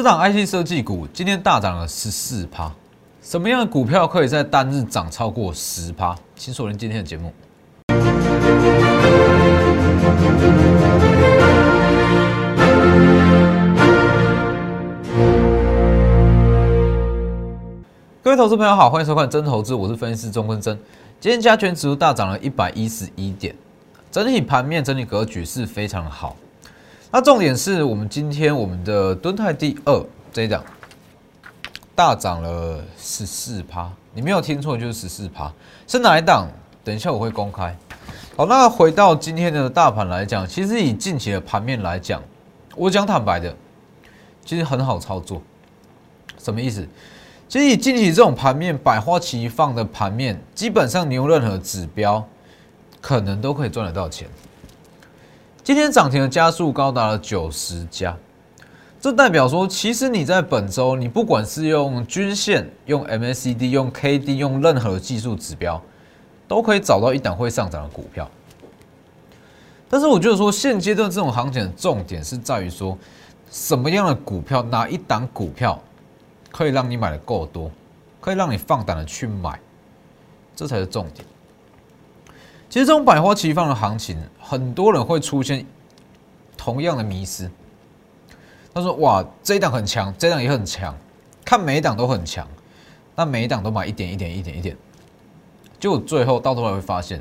这档 IC 设计股今天大涨了十四趴，什么样的股票可以在单日涨超过十趴？请锁定今天的节目。各位投资朋友好，欢迎收看真投资，我是分析师钟坤真。今天加权指数大涨了一百一十一点，整体盘面整体格局是非常的好。那重点是我们今天我们的敦泰第二这一档大涨了十四趴，你没有听错，就是十四趴，是哪一档？等一下我会公开。好，那回到今天的大盘来讲，其实以近期的盘面来讲，我讲坦白的，其实很好操作。什么意思？其实以近期这种盘面百花齐放的盘面，基本上你用任何指标，可能都可以赚得到钱。今天涨停的家数高达了九十家，这代表说，其实你在本周，你不管是用均线、用 MACD、用 KD、用任何技术指标，都可以找到一档会上涨的股票。但是我觉得说，现阶段这种行情的重点是在于说，什么样的股票，哪一档股票。可以让你买的够多，可以让你放胆的去买，这才是重点。其实这种百花齐放的行情，很多人会出现同样的迷失。他说：“哇，这一档很强，这一档也很强，看每一档都很强，那每一档都买一点一点一点一点，就最后到头来会发现，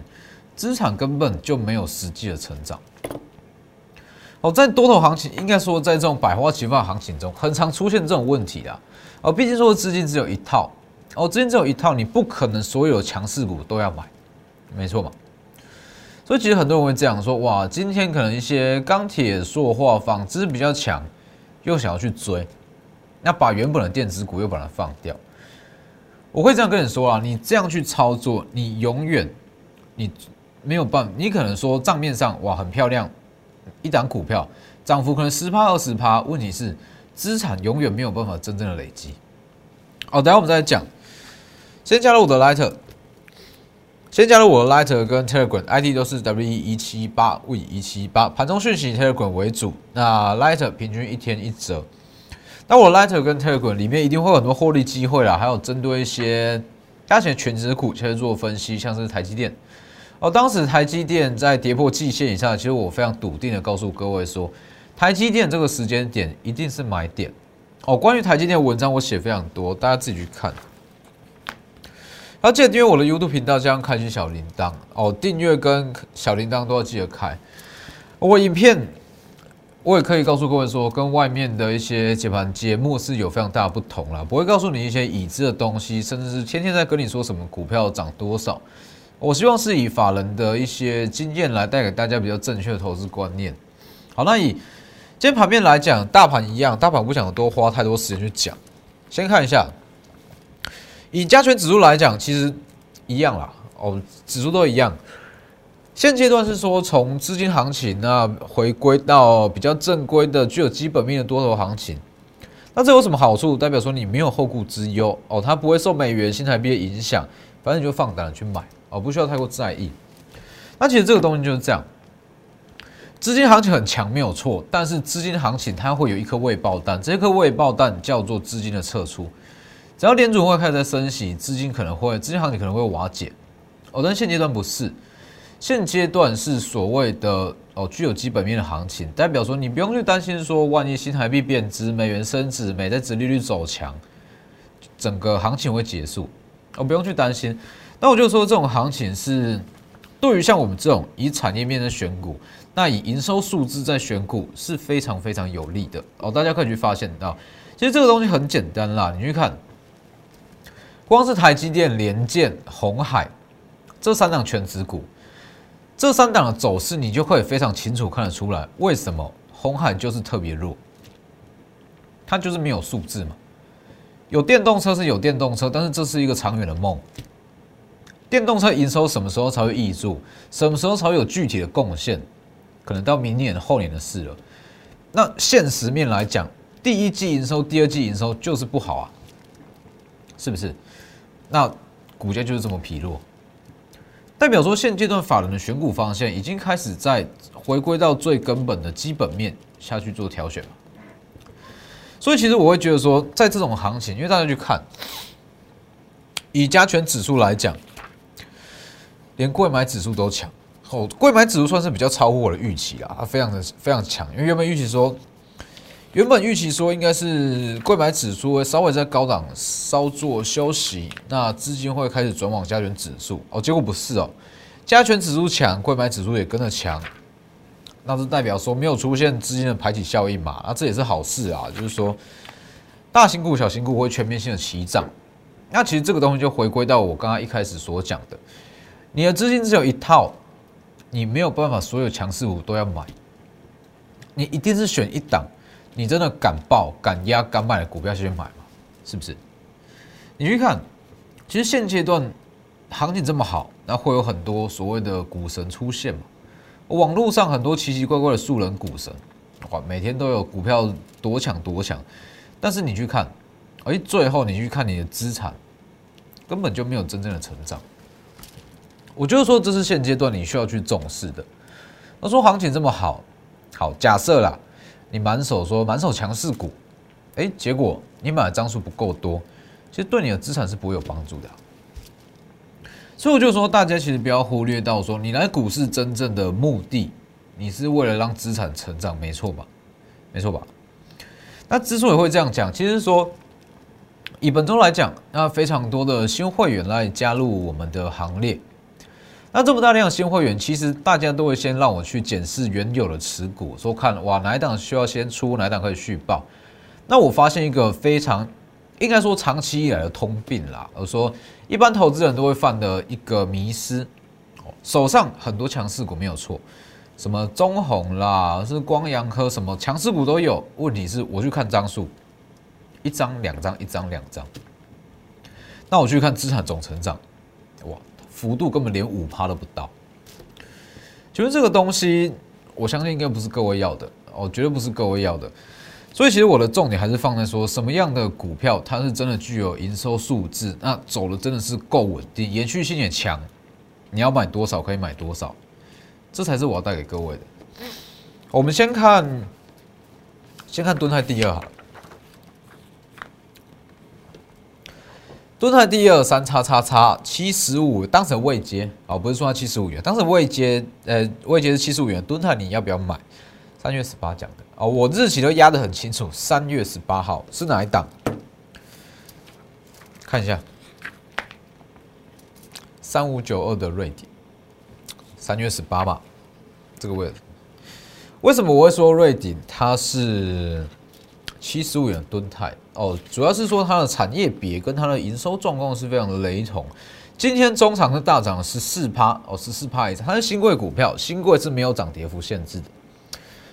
资产根本就没有实际的成长。”哦，在多头行情，应该说在这种百花齐放的行情中，很常出现这种问题的。哦，毕竟说资金只有一套，哦，资金只有一套，你不可能所有强势股都要买，没错嘛。所以其实很多人会这样说：哇，今天可能一些钢铁、塑化、纺织比较强，又想要去追，那把原本的电子股又把它放掉。我会这样跟你说啊，你这样去操作，你永远你没有办法，你可能说账面上哇很漂亮。一档股票涨幅可能十趴二十趴，问题是资产永远没有办法真正的累积。好，等下我们再讲。先加入我的 Lighter，先加入我的 Lighter 跟 Telegram，ID 都是 W 一七八 V 一七八，盘中讯息 Telegram 为主。那 Lighter 平均一天一折。那我 Lighter 跟 Telegram 里面一定会有很多获利机会啦，还有针对一些大型全职股去做分析，像是台积电。哦，当时台积电在跌破季线以下，其实我非常笃定的告诉各位说，台积电这个时间点一定是买点。哦，关于台积电的文章我写非常多，大家自己去看。要记得订阅我的 YouTube 频道，加上开启小铃铛。哦，订阅跟小铃铛都要记得开。我影片我也可以告诉各位说，跟外面的一些解盘节目是有非常大的不同啦，不会告诉你一些已知的东西，甚至是天天在跟你说什么股票涨多少。我希望是以法人的一些经验来带给大家比较正确的投资观念。好，那以今天盘面来讲，大盘一样，大盘不想多花太多时间去讲。先看一下，以加权指数来讲，其实一样啦。哦，指数都一样。现阶段是说从资金行情那回归到比较正规的、具有基本面的多头行情。那这有什么好处？代表说你没有后顾之忧哦，它不会受美元、新台币的影响，反正你就放胆去买。哦，不需要太过在意。那其实这个东西就是这样，资金行情很强没有错，但是资金行情它会有一颗未爆弹，这颗未爆弹叫做资金的撤出。只要联储会开始在升息，资金可能会资金行情可能会瓦解。哦，但现阶段不是，现阶段是所谓的哦具有基本面的行情，代表说你不用去担心说万一新台币贬值、美元升值、美债殖利率走强，整个行情会结束。哦，不用去担心。那我就说，这种行情是对于像我们这种以产业面的选股，那以营收数字在选股是非常非常有利的哦。大家可以去发现到，其实这个东西很简单啦。你去看，光是台积电、联建、红海这三档全指股，这三档的走势，你就可以非常清楚看得出来，为什么红海就是特别弱，它就是没有数字嘛。有电动车是有电动车，但是这是一个长远的梦。电动车营收什么时候才会挹注？什么时候才会有具体的贡献？可能到明年后年的事了。那现实面来讲，第一季营收、第二季营收就是不好啊，是不是？那股价就是这么疲弱，代表说现阶段法人的选股方向已经开始在回归到最根本的基本面下去做挑选了。所以其实我会觉得说，在这种行情，因为大家去看，以加权指数来讲，连贵买指数都强。哦，贵买指数算是比较超乎我的预期啊，它非常的非常强。因为原本预期说，原本预期说应该是贵买指数会稍微在高档稍作休息，那资金会开始转往加权指数。哦，结果不是哦，加权指数强，贵买指数也跟着强。那是代表说没有出现资金的排挤效应嘛？那这也是好事啊，就是说大型股、小型股会全面性的齐涨。那其实这个东西就回归到我刚刚一开始所讲的，你的资金只有一套，你没有办法所有强势股都要买，你一定是选一档，你真的敢爆、敢压、敢买的股票先去买嘛？是不是？你去看，其实现阶段行情这么好，那会有很多所谓的股神出现嘛？网络上很多奇奇怪怪的素人股神，哇，每天都有股票多抢多抢，但是你去看，哎，最后你去看你的资产，根本就没有真正的成长。我就是说，这是现阶段你需要去重视的。他说行情这么好，好假设啦，你满手说满手强势股，哎，结果你买的张数不够多，其实对你的资产是不会有帮助的。所以我就说，大家其实不要忽略到说，你来股市真正的目的，你是为了让资产成长，没错吧？没错吧？那之所以会这样讲，其实说以本周来讲，那非常多的新会员来加入我们的行列。那这么大量新会员，其实大家都会先让我去检视原有的持股，说看哇哪一档需要先出，哪一档可以续报。那我发现一个非常。应该说长期以来的通病啦，我说一般投资人都会犯的一个迷失，手上很多强势股没有错，什么中红啦，是光阳科什么强势股都有，问题是我去看张数，一张两张，一张两张，那我去看资产总成长，幅度根本连五趴都不到，其实这个东西，我相信应该不是各位要的，哦，绝对不是各位要的。所以其实我的重点还是放在说什么样的股票它是真的具有营收数字，那走的真的是够稳定，延续性也强，你要买多少可以买多少，这才是我要带给各位的。我们先看，先看蹲在第二好了，敦泰第二三叉叉叉七十五，当成未接啊，不是说它七十五元，当时未接，呃，未接是七十五元，敦泰你要不要买？三月十八讲的。哦，我日期都压得很清楚，三月十八号是哪一档？看一下，三五九二的瑞典，三月十八嘛，这个位置。为什么我会说瑞典它是七十五元吨泰？哦，主要是说它的产业别跟它的营收状况是非常的雷同。今天中长是大涨十四趴，哦，十四趴以上，它是新贵股票，新贵是没有涨跌幅限制的。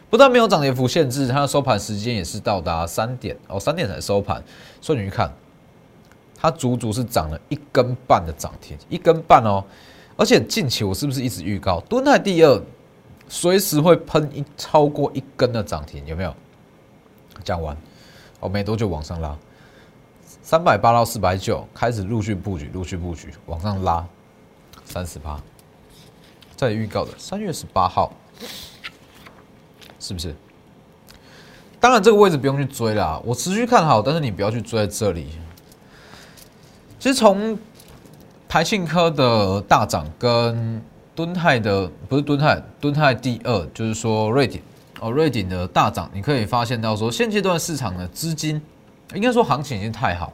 不但没有涨跌幅限制，它的收盘时间也是到达三点哦，三点才收盘。所以你去看，它足足是涨了一根半的涨停，一根半哦。而且近期我是不是一直预告，敦泰第二随时会喷一超过一根的涨停，有没有？讲完哦，没多久往上拉，三百八到四百九开始陆续布局，陆续布局往上拉三十八，在预告的三月十八号。是不是？当然，这个位置不用去追啦。我持续看好，但是你不要去追在这里。其实从台庆科的大涨跟敦泰的不是敦泰，敦泰第二就是说瑞典哦，瑞鼎的大涨，你可以发现到说现阶段市场的资金应该说行情已经太好，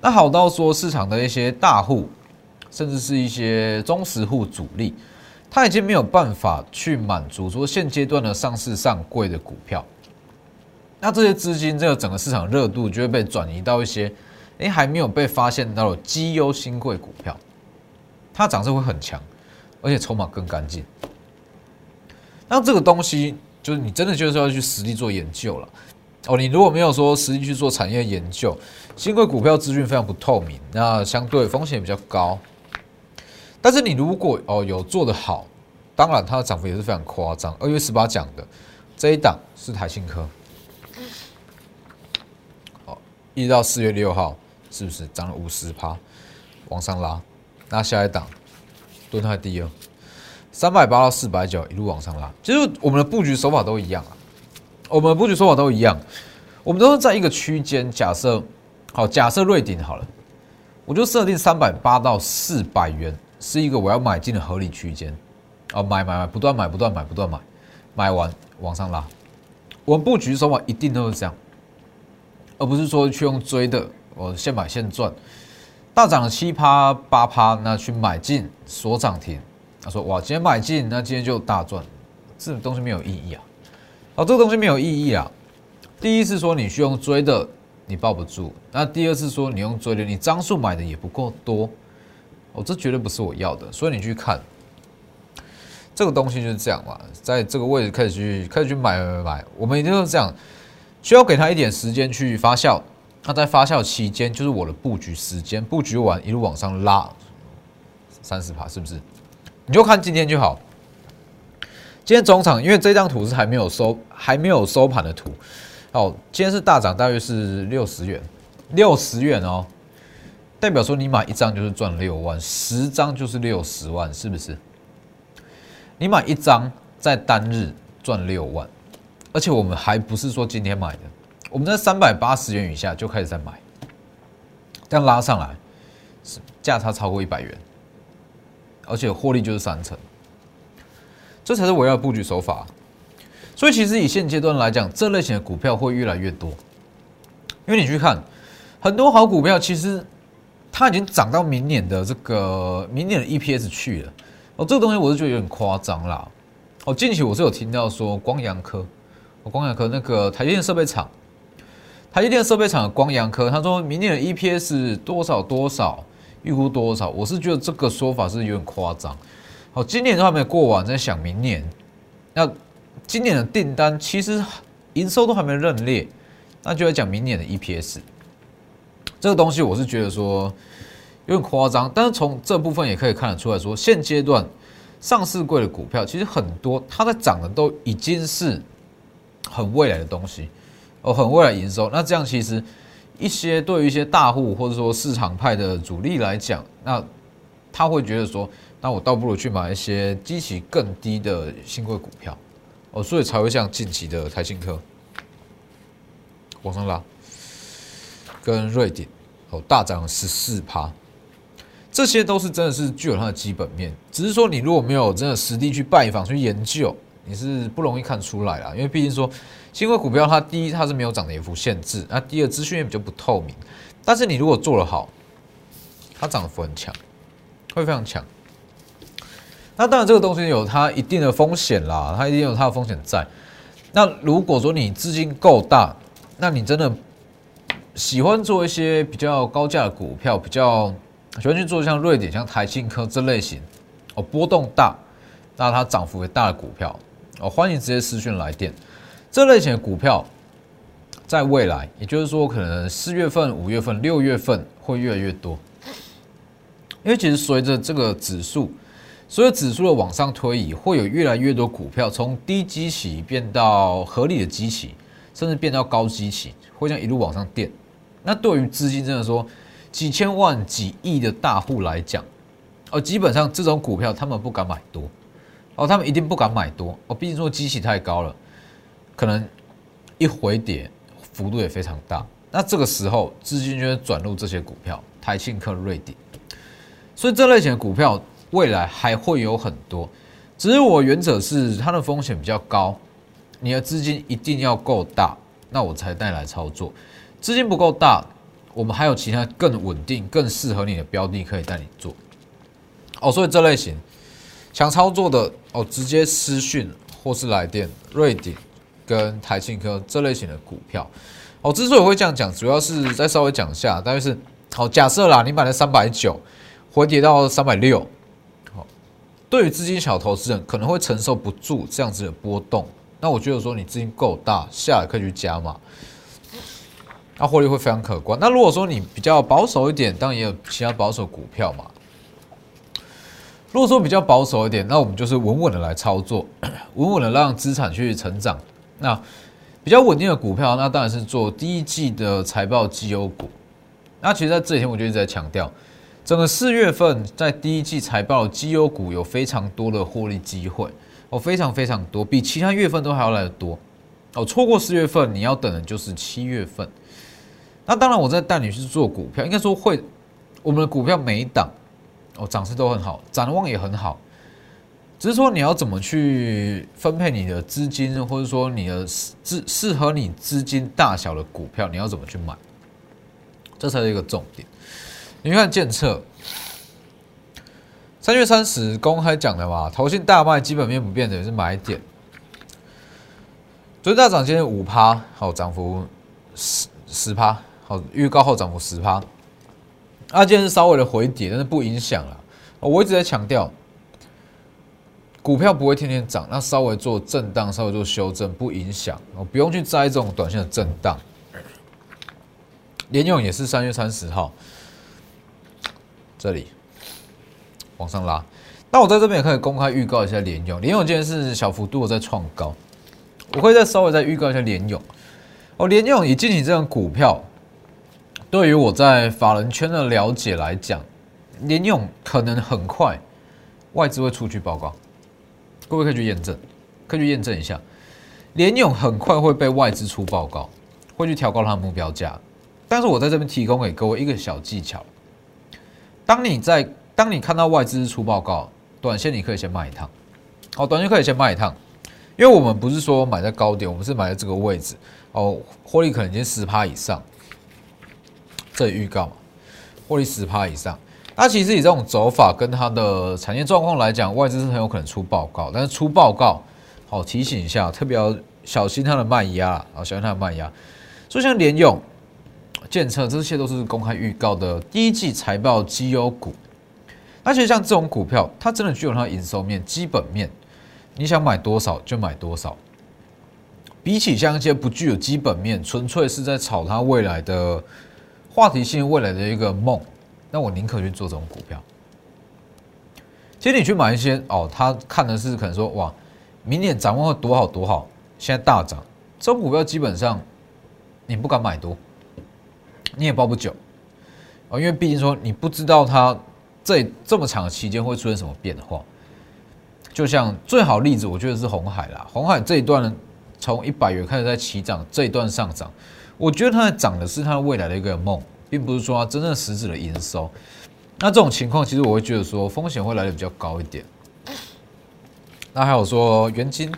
那好到说市场的一些大户，甚至是一些中实户主力。他已经没有办法去满足说现阶段的上市上柜的股票，那这些资金这个整个市场热度就会被转移到一些哎还没有被发现到的绩优新贵股票，它涨势会很强，而且筹码更干净。那这个东西就是你真的就是要去实地做研究了哦。你如果没有说实地去做产业研究，新贵股票资讯非常不透明，那相对风险比较高。但是你如果哦有做的好，当然它的涨幅也是非常夸张。二月十八讲的这一档是台信科，哦，一到四月六号是不是涨了五十趴，往上拉？那下一档蹲泰第二，三百八到四百九一路往上拉。其实我们的布局手法都一样啊，我们的布局手法都一样。我们都是在一个区间，假设好，假设瑞鼎好了，我就设定三百八到四百元是一个我要买进的合理区间，啊，买买买，不断买，不断买，不断买，买完往上拉，我们布局手法一定都是这样，而不是说去用追的，我现买现赚，大涨七趴八趴，那去买进锁涨停，他说哇，今天买进，那今天就大赚，这种东西没有意义啊，哦，这个东西没有意义啊。第一是说你需要用追的，你抱不住；那第二是说你用追的，你张数买的也不够多，哦，这绝对不是我要的。所以你去看这个东西就是这样嘛，在这个位置开始去开始去买买买，我们一定是这样，需要给他一点时间去发酵。那在发酵期间，就是我的布局时间，布局完一路往上拉三十趴，是不是？你就看今天就好。今天总场，因为这张图是还没有收还没有收盘的图。哦，今天是大涨，大约是六十元，六十元哦，代表说你买一张就是赚六万，十张就是六十万，是不是？你买一张在单日赚六万，而且我们还不是说今天买的，我们在三百八十元以下就开始在买，这样拉上来是价差超过一百元，而且获利就是三成，这才是我要布局手法。所以其实以现阶段来讲，这类型的股票会越来越多，因为你去看很多好股票，其实它已经涨到明年的这个明年的 EPS 去了。哦，这个东西我是觉得有点夸张啦。哦，近期我是有听到说光阳科，光阳科那个台积电设备厂，台积电设备厂的光阳科，他说明年的 EPS 多少多少，预估多少，我是觉得这个说法是有点夸张。好，今年都还没过完，在想明年那。今年的订单其实营收都还没认列，那就要讲明年的 EPS 这个东西，我是觉得说有点夸张，但是从这部分也可以看得出来说，现阶段上市贵的股票其实很多，它在涨的都已经是很未来的东西哦，很未来营收。那这样其实一些对于一些大户或者说市场派的主力来讲，那他会觉得说，那我倒不如去买一些基期更低的新贵股票。哦，所以才会像近期的台信科往上拉，跟瑞典哦大涨十四趴，这些都是真的是具有它的基本面。只是说你如果没有真的实地去拜访去研究，你是不容易看出来啦。因为毕竟说新贵股票，它第一它是没有涨跌幅限制，那第二资讯也比较不透明。但是你如果做得好，它涨幅很强，会非常强。那当然，这个东西有它一定的风险啦，它一定有它的风险在。那如果说你资金够大，那你真的喜欢做一些比较高价股票，比较喜欢去做像瑞典、像台庆科这类型哦，波动大，那它涨幅也大的股票哦，欢迎直接私讯来电。这类型的股票，在未来，也就是说，可能四月份、五月份、六月份会越来越多，因为其实随着这个指数。所有指数的往上推移，会有越来越多股票从低基期变到合理的基期，甚至变到高基期，会这样一路往上垫。那对于资金真的说几千万、几亿的大户来讲，哦，基本上这种股票他们不敢买多，哦，他们一定不敢买多，哦，毕竟说基期太高了，可能一回跌幅度也非常大。那这个时候资金就会转入这些股票，台庆科、瑞鼎，所以这类型的股票。未来还会有很多，只是我原则是它的风险比较高，你的资金一定要够大，那我才带来操作。资金不够大，我们还有其他更稳定、更适合你的标的可以带你做。哦，所以这类型想操作的哦，直接私讯或是来电，瑞鼎跟台庆科这类型的股票。哦，之所以会这样讲，主要是再稍微讲一下，大概是好假设啦，你买了三百九，回跌到三百六。对于资金小投资人可能会承受不住这样子的波动，那我觉得说你资金够大，下来可以去加嘛，那获利会非常可观。那如果说你比较保守一点，当然也有其他保守股票嘛。如果说比较保守一点，那我们就是稳稳的来操作，稳稳的让资产去成长。那比较稳定的股票，那当然是做第一季的财报绩优股。那其实在这几天我就一直在强调。整个四月份在第一季财报绩优股有非常多的获利机会，哦，非常非常多，比其他月份都还要来的多。哦，错过四月份，你要等的就是七月份。那当然，我在带你去做股票，应该说会，我们的股票每一档哦涨势都很好，展望也很好，只是说你要怎么去分配你的资金，或者说你的适适合你资金大小的股票，你要怎么去买，这才是一个重点。你看建策，三月三十公开讲的嘛，投信大卖，基本面不变的也是买点。昨天大涨，今天五趴，好涨幅十十趴。好，预告后涨幅十趴，啊，今天是稍微的回跌，但是不影响了。我一直在强调，股票不会天天涨，那稍微做震荡，稍微做修正，不影响。我不用去摘这种短线的震荡。联勇也是三月三十号，这里往上拉。那我在这边也可以公开预告一下联勇，联勇今天是小幅度的在创高，我会再稍微再预告一下联勇。哦，联勇以近期这种股票。对于我在法人圈的了解来讲，联勇可能很快外资会出具报告，各位可以去验证，可以去验证一下，联勇很快会被外资出报告，会去调高它的目标价。但是我在这边提供给各位一个小技巧，当你在当你看到外资出报告，短线你可以先卖一趟，哦，短线可以先卖一趟，因为我们不是说买在高点，我们是买在这个位置，哦，获利可能已经十趴以上。这预告嘛，获利十趴以上。那其实以这种走法跟它的产业状况来讲，外资是很有可能出报告。但是出报告，好提醒一下，特别要小心它的卖压啊，小心它的卖压。所以像联用、建测这些都是公开预告的第一季财报绩优股。那其实像这种股票，它真的具有它的营收面、基本面，你想买多少就买多少。比起像一些不具有基本面，纯粹是在炒它未来的。话题性未来的一个梦，那我宁可去做这种股票。其实你去买一些哦，他看的是可能说哇，明年展望会多好多好，现在大涨，这种股票基本上你不敢买多，你也抱不久啊，因为毕竟说你不知道它这这么长的期间会出现什么变化。就像最好例子，我觉得是红海啦，红海这一段从一百元开始在起涨，这一段上涨。我觉得它在涨的是它未来的一个梦，并不是说它真正实质的营收。那这种情况，其实我会觉得说风险会来的比较高一点。那还有说原金，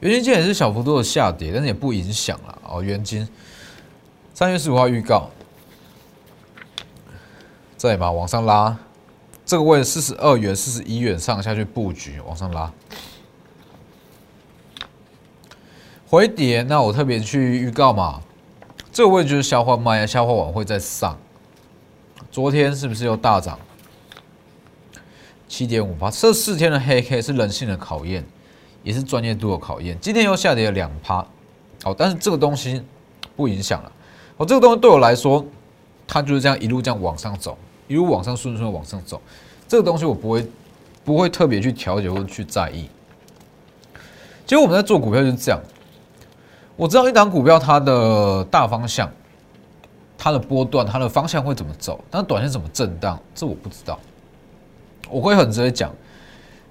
元金今天也是小幅度的下跌，但是也不影响了哦。原金三月十五号预告，这里嘛往上拉，这个位四十二元、四十一元上下去布局，往上拉。回跌，那我特别去预告嘛，这个位置就是消化卖，消化完会再上。昨天是不是又大涨？七点五八，这四天的黑 K 是人性的考验，也是专业度的考验。今天又下跌了两趴，哦，但是这个东西不影响了。哦，这个东西对我来说，它就是这样一路这样往上走，一路往上顺顺往上走。这个东西我不会不会特别去调节或去在意。其实我们在做股票就是这样。我知道一档股票它的大方向、它的波段、它的方向会怎么走，但是短线怎么震荡，这我不知道。我会很直接讲，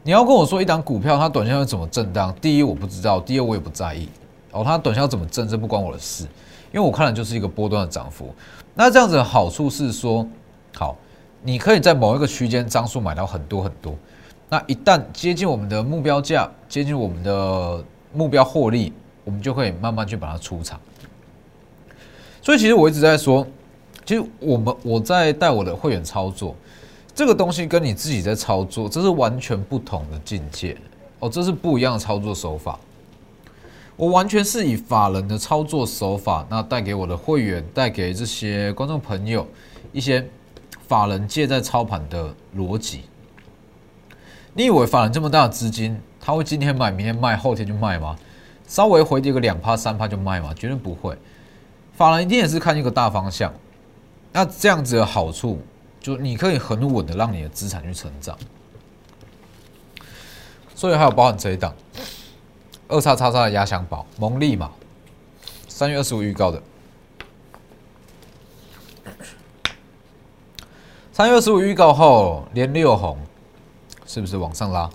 你要跟我说一档股票它短线会怎么震荡，第一我不知道，第二我也不在意。哦，它短线要怎么震，这不关我的事，因为我看的就是一个波段的涨幅。那这样子的好处是说，好，你可以在某一个区间张数买到很多很多。那一旦接近我们的目标价，接近我们的目标获利。我们就可以慢慢去把它出场，所以其实我一直在说，其实我们我在带我的会员操作这个东西，跟你自己在操作，这是完全不同的境界哦，这是不一样的操作手法。我完全是以法人的操作手法，那带给我的会员，带给这些观众朋友一些法人借在操盘的逻辑。你以为法人这么大的资金，他会今天买，明天卖，后天就卖吗？稍微回跌个两趴三趴就卖嘛，绝对不会。法人一定也是看一个大方向，那这样子的好处，就你可以很稳的让你的资产去成长。所以还有包含这一档二叉叉叉的压箱宝蒙利嘛，三月二十五预告的，三月二十五预告后连六红，是不是往上拉？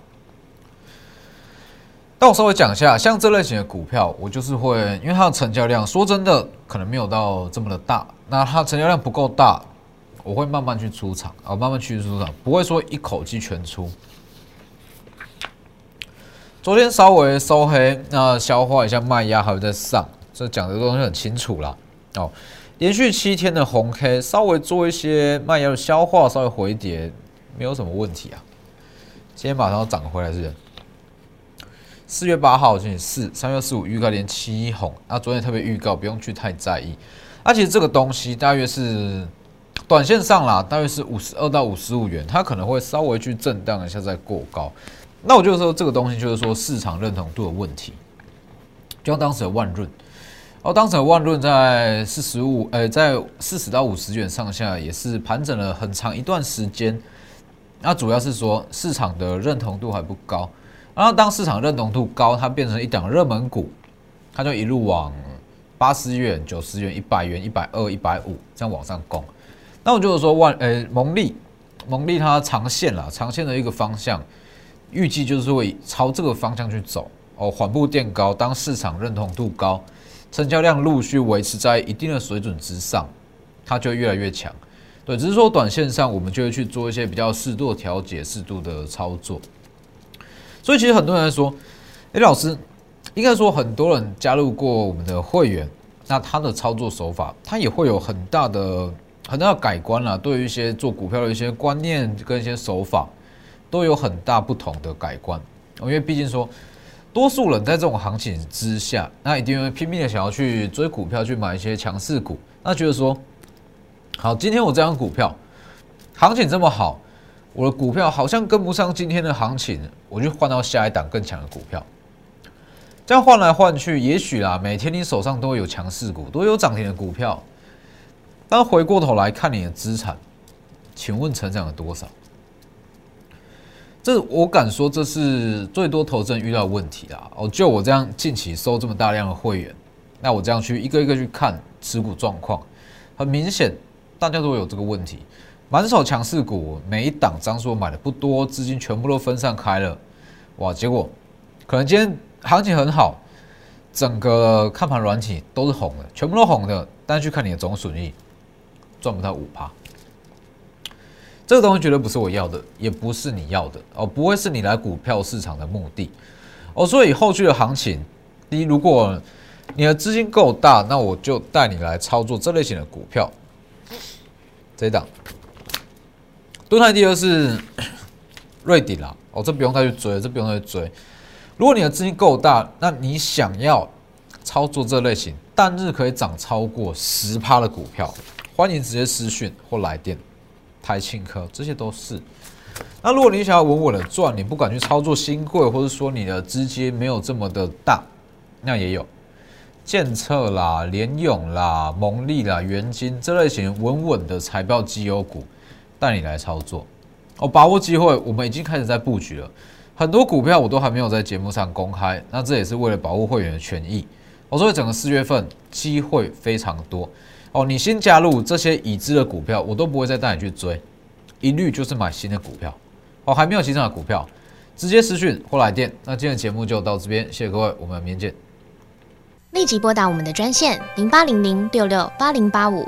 但我稍微讲一下，像这类型的股票，我就是会，因为它的成交量，说真的，可能没有到这么的大。那它成交量不够大，我会慢慢去出场，啊，慢慢去出场，不会说一口气全出。昨天稍微收黑，那消化一下卖压，还有在上，这讲的东西很清楚啦。哦，连续七天的红 K，稍微做一些卖压的消化，稍微回跌，没有什么问题啊。今天马上要涨回来是？四月八号星期四，三月十五预告连七红，那昨天特别预告，不用去太在意。那其实这个东西大约是短线上啦，大约是五十二到五十五元，它可能会稍微去震荡一下再过高。那我就说这个东西就是说市场认同度的问题，就像当时的万润，哦，当时的万润在四十五，呃，在四十到五十元上下也是盘整了很长一段时间。那主要是说市场的认同度还不高，然后当市场认同度高，它变成一档热门股，它就一路往八十元、九十元、一百元、一百二、一百五这样往上攻。那我就是说万，呃，蒙利，蒙利它长线啦，长线的一个方向。预计就是会朝这个方向去走哦，缓步垫高。当市场认同度高，成交量陆续维持在一定的水准之上，它就越来越强。对，只是说短线上我们就会去做一些比较适度的调节、适度的操作。所以其实很多人说，哎，老师，应该说很多人加入过我们的会员，那他的操作手法，他也会有很大的、很大的改观啦。对于一些做股票的一些观念跟一些手法。都有很大不同的改观，因为毕竟说，多数人在这种行情之下，那一定会拼命的想要去追股票，去买一些强势股。那觉得说，好，今天我这张股票行情这么好，我的股票好像跟不上今天的行情，我就换到下一档更强的股票。这样换来换去，也许啦，每天你手上都有强势股，都有涨停的股票，但回过头来看你的资产，请问成长了多少？这我敢说，这是最多投资人遇到的问题啦。哦，就我这样近期收这么大量的会员，那我这样去一个一个去看持股状况，很明显大家都有这个问题。满手强势股，每一档张数买的不多，资金全部都分散开了，哇！结果可能今天行情很好，整个看盘软体都是红的，全部都红的，但去看你的总损益，赚不到五趴。这个东西绝对不是我要的，也不是你要的哦，不会是你来股票市场的目的哦。所以后续的行情，第一，如果你的资金够大，那我就带你来操作这类型的股票。这一档，蹲台第二是 瑞鼎啦，哦，这不用再去追，这不用再去追。如果你的资金够大，那你想要操作这类型单日可以涨超过十趴的股票，欢迎直接私讯或来电。台庆科这些都是。那如果你想要稳稳的赚，你不敢去操作新贵，或者说你的资金没有这么的大，那也有建策啦、联勇啦、蒙利啦、元金这类型稳稳的财报绩优股，带你来操作。哦，把握机会，我们已经开始在布局了。很多股票我都还没有在节目上公开，那这也是为了保护会员的权益。我所以整个四月份机会非常多。哦，你新加入这些已知的股票，我都不会再带你去追，一律就是买新的股票。哦，还没有新上的股票，直接私讯或来电。那今天的节目就到这边，谢谢各位，我们明天见。立即拨打我们的专线零八零零六六八零八五